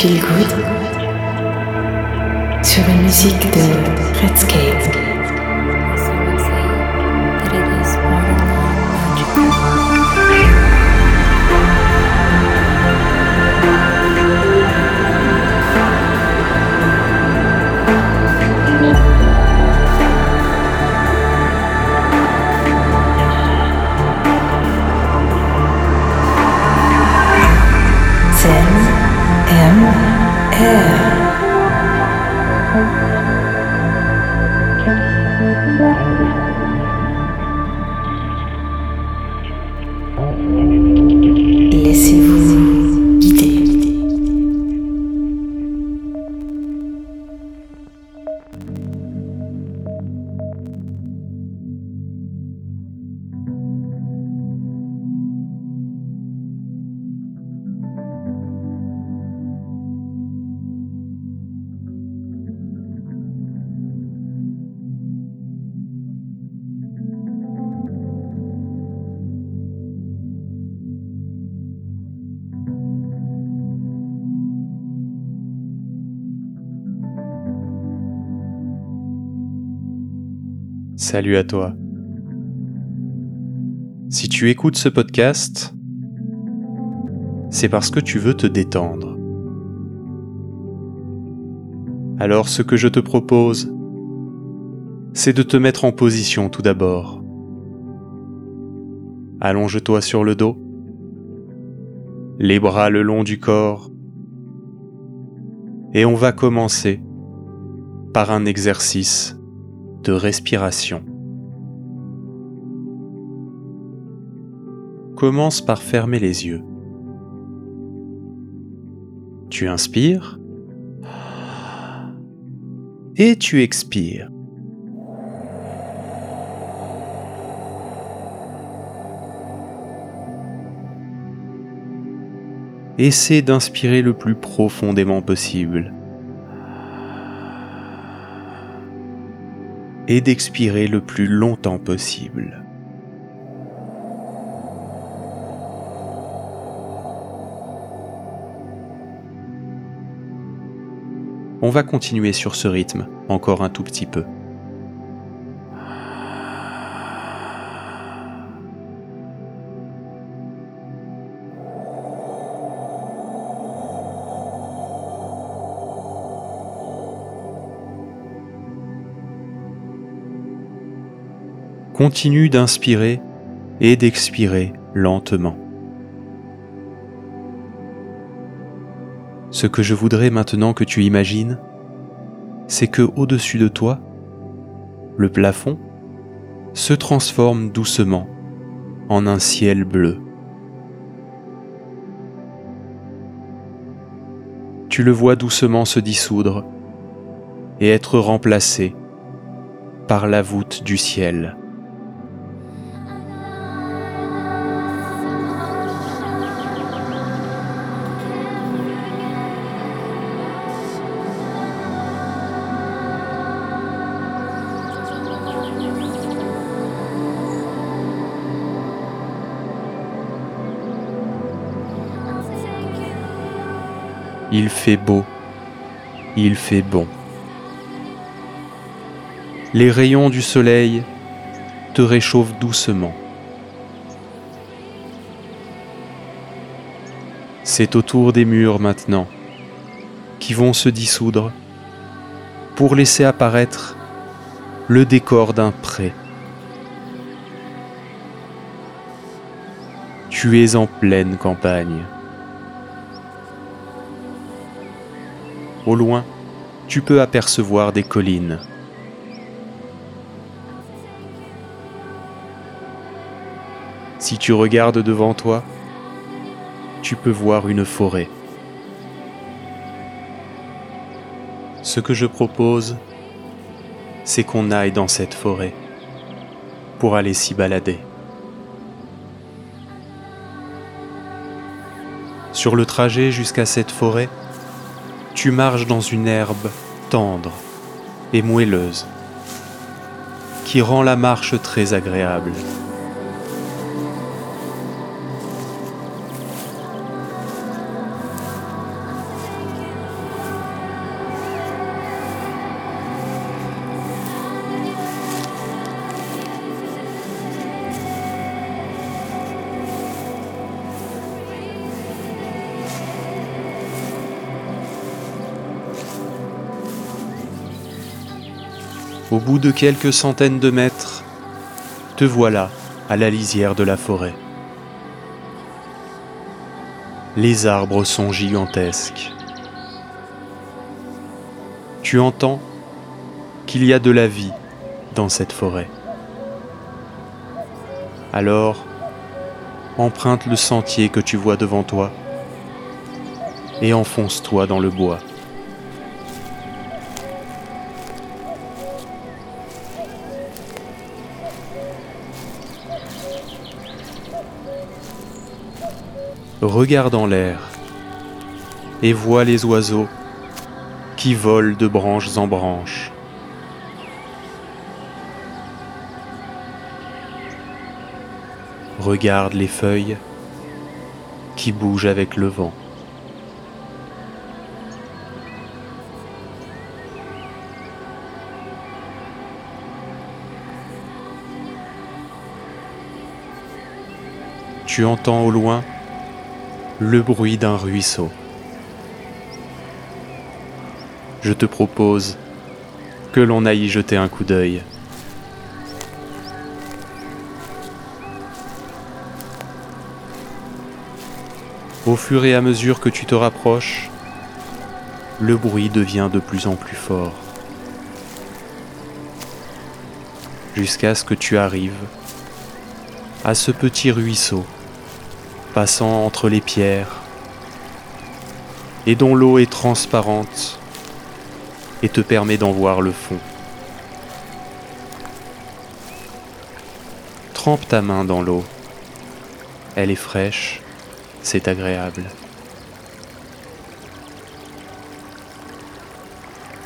feel good sur une musique de Redscape. Salut à toi. Si tu écoutes ce podcast, c'est parce que tu veux te détendre. Alors ce que je te propose, c'est de te mettre en position tout d'abord. Allonge-toi sur le dos, les bras le long du corps, et on va commencer par un exercice de respiration. Commence par fermer les yeux. Tu inspires et tu expires. Essaie d'inspirer le plus profondément possible. Et d'expirer le plus longtemps possible. On va continuer sur ce rythme encore un tout petit peu. Continue d'inspirer et d'expirer lentement. Ce que je voudrais maintenant que tu imagines, c'est que au-dessus de toi, le plafond se transforme doucement en un ciel bleu. Tu le vois doucement se dissoudre et être remplacé par la voûte du ciel. Il fait beau, il fait bon. Les rayons du soleil te réchauffent doucement. C'est autour des murs maintenant qui vont se dissoudre pour laisser apparaître le décor d'un pré. Tu es en pleine campagne. Au loin, tu peux apercevoir des collines. Si tu regardes devant toi, tu peux voir une forêt. Ce que je propose, c'est qu'on aille dans cette forêt pour aller s'y balader. Sur le trajet jusqu'à cette forêt, tu marches dans une herbe tendre et moelleuse qui rend la marche très agréable. Au bout de quelques centaines de mètres, te voilà à la lisière de la forêt. Les arbres sont gigantesques. Tu entends qu'il y a de la vie dans cette forêt. Alors, emprunte le sentier que tu vois devant toi et enfonce-toi dans le bois. Regarde en l'air et vois les oiseaux qui volent de branches en branches. Regarde les feuilles qui bougent avec le vent. Tu entends au loin le bruit d'un ruisseau. Je te propose que l'on aille jeter un coup d'œil. Au fur et à mesure que tu te rapproches, le bruit devient de plus en plus fort. Jusqu'à ce que tu arrives à ce petit ruisseau passant entre les pierres et dont l'eau est transparente et te permet d'en voir le fond. Trempe ta main dans l'eau. Elle est fraîche, c'est agréable.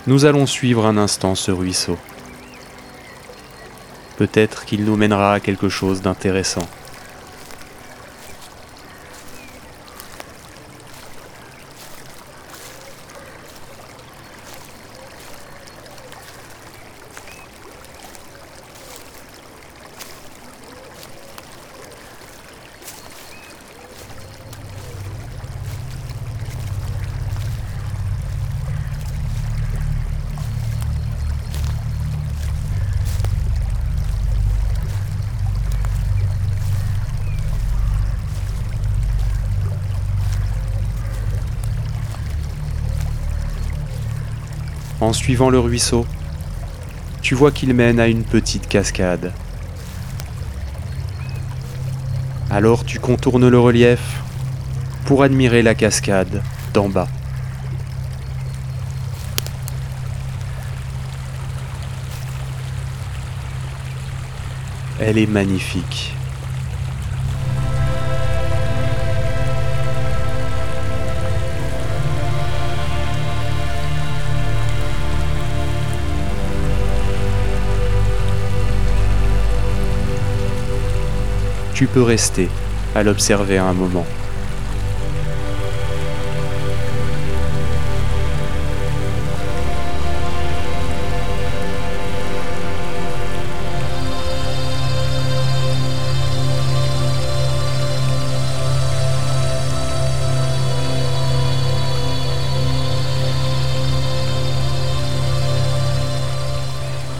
Nous allons suivre un instant ce ruisseau. Peut-être qu'il nous mènera à quelque chose d'intéressant. En suivant le ruisseau, tu vois qu'il mène à une petite cascade. Alors tu contournes le relief pour admirer la cascade d'en bas. Elle est magnifique. Tu peux rester à l'observer un moment.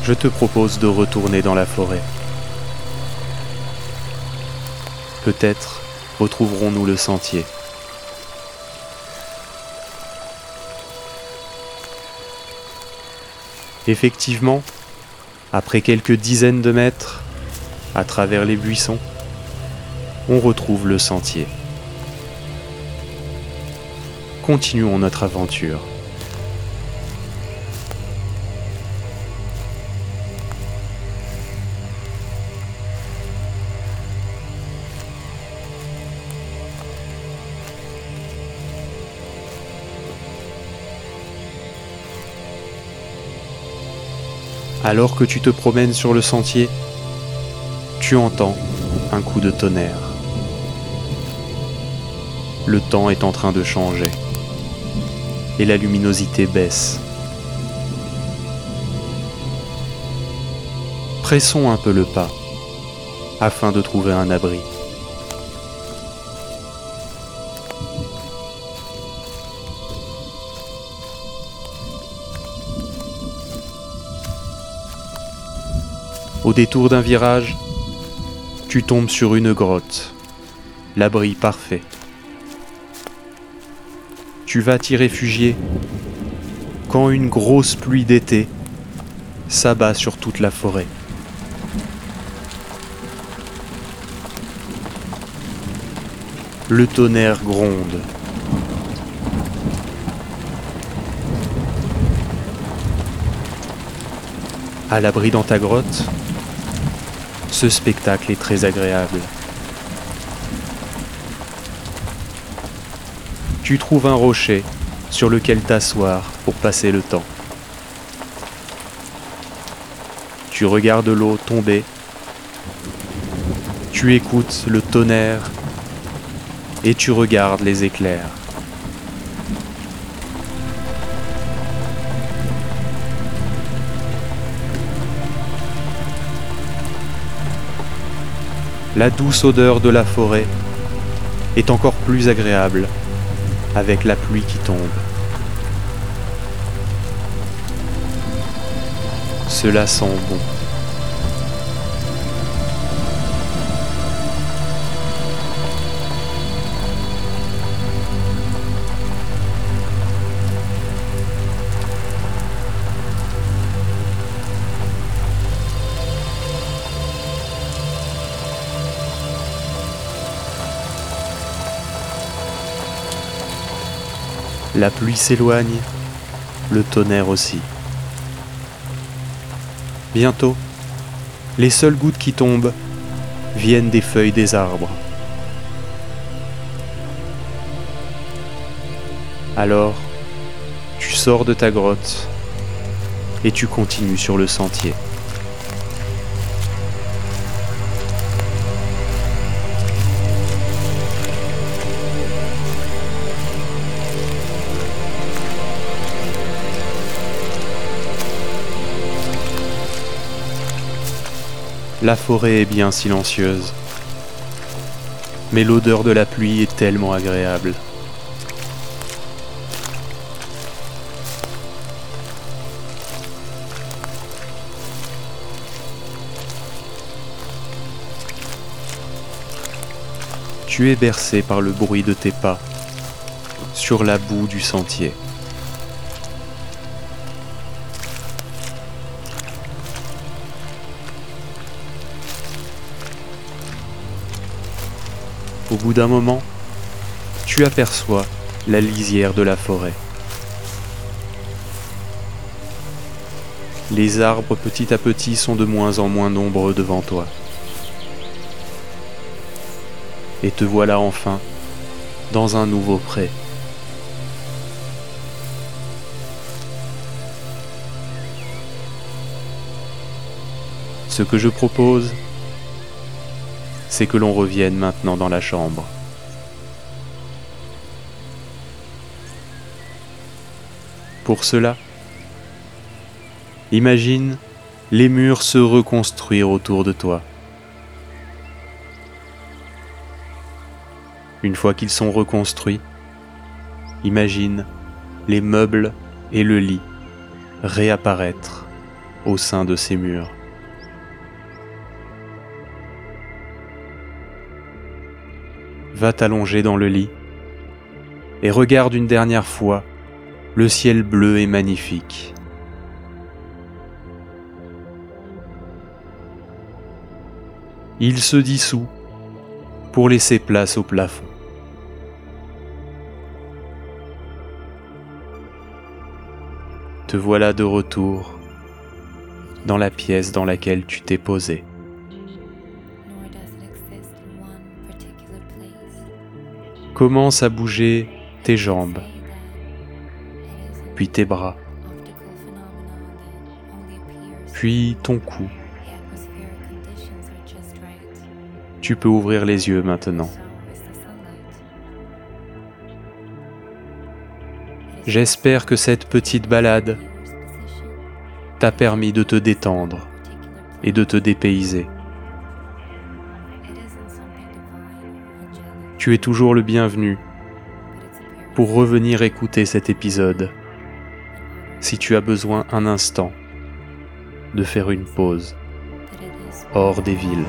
Je te propose de retourner dans la forêt. Peut-être retrouverons-nous le sentier. Effectivement, après quelques dizaines de mètres, à travers les buissons, on retrouve le sentier. Continuons notre aventure. Alors que tu te promènes sur le sentier, tu entends un coup de tonnerre. Le temps est en train de changer et la luminosité baisse. Pressons un peu le pas afin de trouver un abri. Détour d'un virage, tu tombes sur une grotte, l'abri parfait. Tu vas t'y réfugier quand une grosse pluie d'été s'abat sur toute la forêt. Le tonnerre gronde. À l'abri dans ta grotte, ce spectacle est très agréable. Tu trouves un rocher sur lequel t'asseoir pour passer le temps. Tu regardes l'eau tomber. Tu écoutes le tonnerre et tu regardes les éclairs. La douce odeur de la forêt est encore plus agréable avec la pluie qui tombe. Cela sent bon. La pluie s'éloigne, le tonnerre aussi. Bientôt, les seules gouttes qui tombent viennent des feuilles des arbres. Alors, tu sors de ta grotte et tu continues sur le sentier. La forêt est bien silencieuse, mais l'odeur de la pluie est tellement agréable. Tu es bercé par le bruit de tes pas sur la boue du sentier. Au bout d'un moment, tu aperçois la lisière de la forêt. Les arbres petit à petit sont de moins en moins nombreux devant toi. Et te voilà enfin dans un nouveau pré. Ce que je propose, c'est que l'on revienne maintenant dans la chambre. Pour cela, imagine les murs se reconstruire autour de toi. Une fois qu'ils sont reconstruits, imagine les meubles et le lit réapparaître au sein de ces murs. Va t'allonger dans le lit et regarde une dernière fois le ciel bleu et magnifique. Il se dissout pour laisser place au plafond. Te voilà de retour dans la pièce dans laquelle tu t'es posé. Commence à bouger tes jambes, puis tes bras, puis ton cou. Tu peux ouvrir les yeux maintenant. J'espère que cette petite balade t'a permis de te détendre et de te dépayser. Tu es toujours le bienvenu pour revenir écouter cet épisode si tu as besoin un instant de faire une pause. hors des villes.